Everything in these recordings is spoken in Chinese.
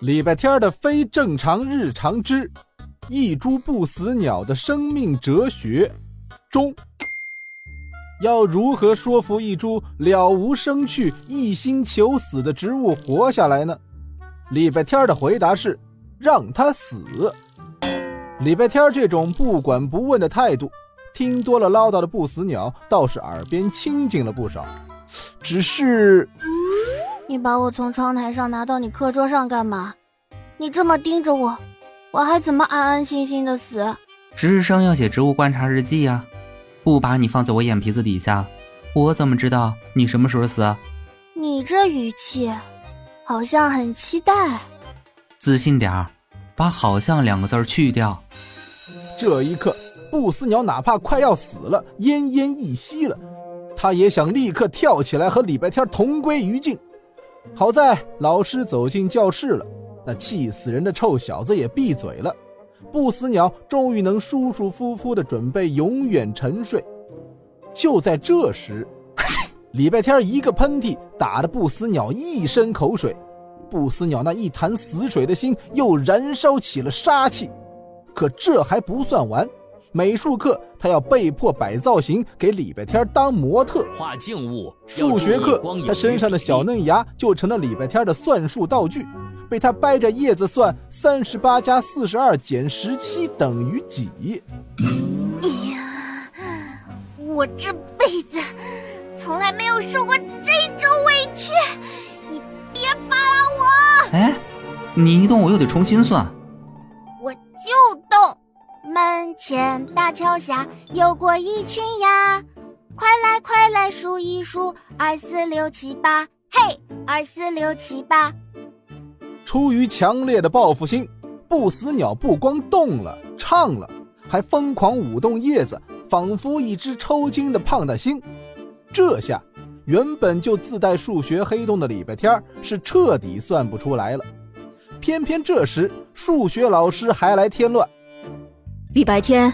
礼拜天的非正常日常之一株不死鸟的生命哲学中，要如何说服一株了无生趣、一心求死的植物活下来呢？礼拜天的回答是：让它死。礼拜天这种不管不问的态度，听多了唠叨的不死鸟倒是耳边清静了不少。只是，你把我从窗台上拿到你课桌上干嘛？你这么盯着我，我还怎么安安心心的死？值日生要写植物观察日记呀，不把你放在我眼皮子底下，我怎么知道你什么时候死？你这语气，好像很期待。自信点儿，把“好像”两个字去掉。这一刻，不死鸟哪怕快要死了，奄奄一息了。他也想立刻跳起来和礼拜天同归于尽。好在老师走进教室了，那气死人的臭小子也闭嘴了。不死鸟终于能舒舒服服地准备永远沉睡。就在这时，礼拜天一个喷嚏打得不死鸟一身口水，不死鸟那一潭死水的心又燃烧起了杀气。可这还不算完。美术课，他要被迫摆造型给礼拜天当模特；画静物。数学课，他身上的小嫩芽就成了礼拜天的算术道具，被他掰着叶子算三十八加四十二减十七等于几。哎呀，我这辈子从来没有受过这种委屈，你别扒拉我！哎，你一动我又得重新算，大桥下游过一群鸭，快来快来数一数，二四六七八，嘿，二四六七八。出于强烈的报复心，不死鸟不光动了、唱了，还疯狂舞动叶子，仿佛一只抽筋的胖大星。这下，原本就自带数学黑洞的礼拜天是彻底算不出来了。偏偏这时，数学老师还来添乱。礼拜天，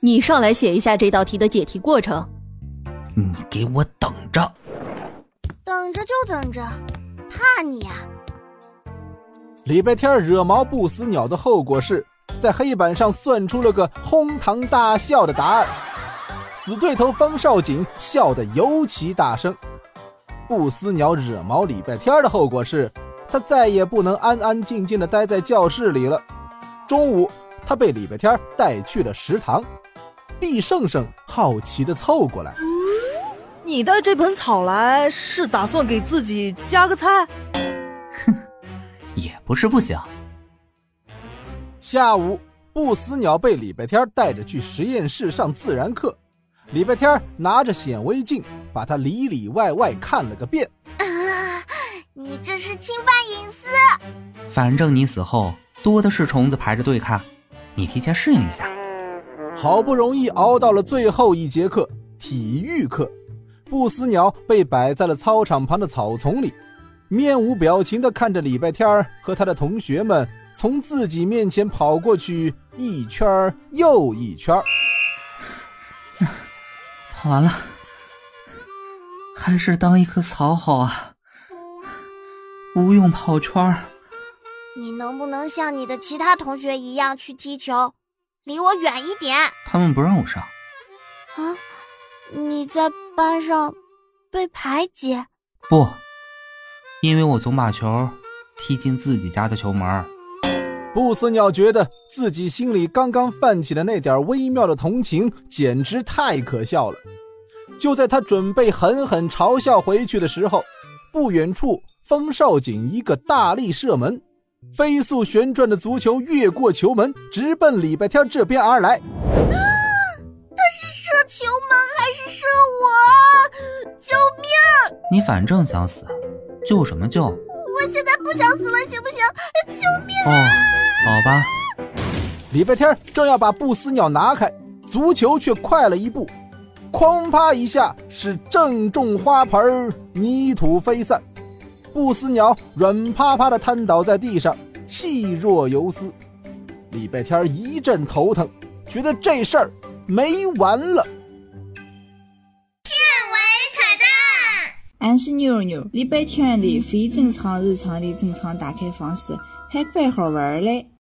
你上来写一下这道题的解题过程。你给我等着，等着就等着，怕你呀！礼拜天惹毛不死鸟的后果是在黑板上算出了个哄堂大笑的答案。死对头方少景笑得尤其大声。不死鸟惹毛礼拜天的后果是，他再也不能安安静静的待在教室里了。中午。他被礼拜天带去了食堂，毕胜胜好奇的凑过来：“你带这盆草来是打算给自己加个菜？”“哼，也不是不行。”下午，不死鸟被礼拜天带着去实验室上自然课，礼拜天拿着显微镜把它里里外外看了个遍。啊，你这是侵犯隐私！反正你死后多的是虫子排着队看。你提前适应一下。好不容易熬到了最后一节课——体育课，不死鸟被摆在了操场旁的草丛里，面无表情地看着礼拜天和他的同学们从自己面前跑过去，一圈又一圈。跑完了，还是当一棵草好啊，不用跑圈儿。你能不能像你的其他同学一样去踢球，离我远一点？他们不让我上。啊，你在班上被排挤？不，因为我总把球踢进自己家的球门。不死鸟觉得自己心里刚刚泛起的那点微妙的同情，简直太可笑了。就在他准备狠狠嘲笑回去的时候，不远处风少景一个大力射门。飞速旋转的足球越过球门，直奔礼拜天这边而来。啊！他是射球门还是射我？救命！你反正想死，救什么救？我现在不想死了，行不行？救命啊！哦，好吧。礼拜天正要把不死鸟拿开，足球却快了一步，哐啪一下是正中花盆，泥土飞散。不死鸟软趴趴的瘫倒在地上，气若游丝。礼拜天一阵头疼，觉得这事儿没完了。片尾彩蛋：俺是妞妞，礼拜天的非正常日常的正常打开方式，还怪好玩嘞。